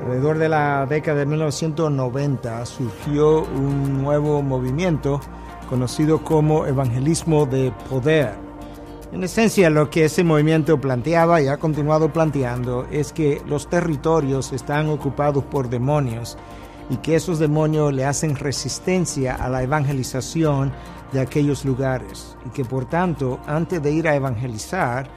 Alrededor de la década de 1990 surgió un nuevo movimiento conocido como evangelismo de poder. En esencia lo que ese movimiento planteaba y ha continuado planteando es que los territorios están ocupados por demonios y que esos demonios le hacen resistencia a la evangelización de aquellos lugares y que por tanto antes de ir a evangelizar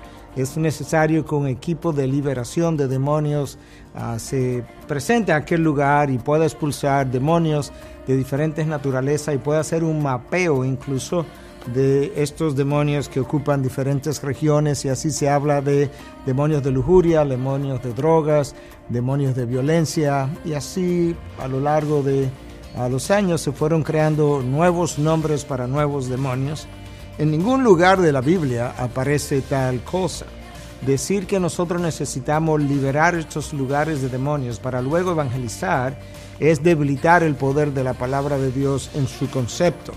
es necesario que un equipo de liberación de demonios uh, se presente a aquel lugar y pueda expulsar demonios de diferentes naturalezas y pueda hacer un mapeo incluso de estos demonios que ocupan diferentes regiones. Y así se habla de demonios de lujuria, demonios de drogas, demonios de violencia. Y así a lo largo de a los años se fueron creando nuevos nombres para nuevos demonios. En ningún lugar de la Biblia aparece tal cosa. Decir que nosotros necesitamos liberar estos lugares de demonios para luego evangelizar es debilitar el poder de la palabra de Dios en su concepto.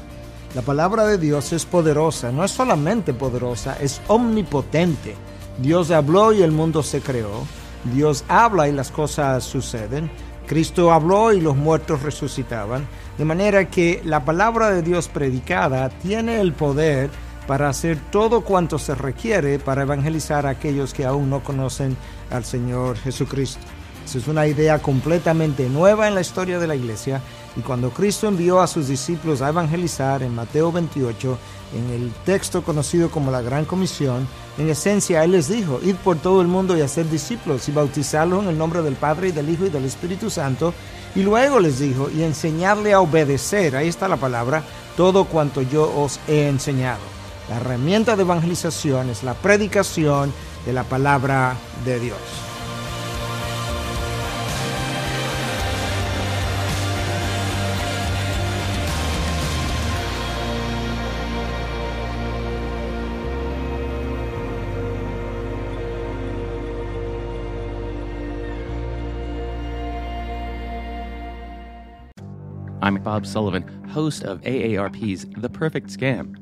La palabra de Dios es poderosa, no es solamente poderosa, es omnipotente. Dios habló y el mundo se creó. Dios habla y las cosas suceden. Cristo habló y los muertos resucitaban. De manera que la palabra de Dios predicada tiene el poder para hacer todo cuanto se requiere para evangelizar a aquellos que aún no conocen al Señor Jesucristo. Esa es una idea completamente nueva en la historia de la iglesia y cuando Cristo envió a sus discípulos a evangelizar en Mateo 28, en el texto conocido como la Gran Comisión, en esencia Él les dijo, id por todo el mundo y hacer discípulos y bautizarlos en el nombre del Padre y del Hijo y del Espíritu Santo, y luego les dijo, y enseñarle a obedecer, ahí está la palabra, todo cuanto yo os he enseñado. La herramienta de evangelización es la predicación de la palabra de Dios. I'm Bob Sullivan, host of AARP's The Perfect Scam.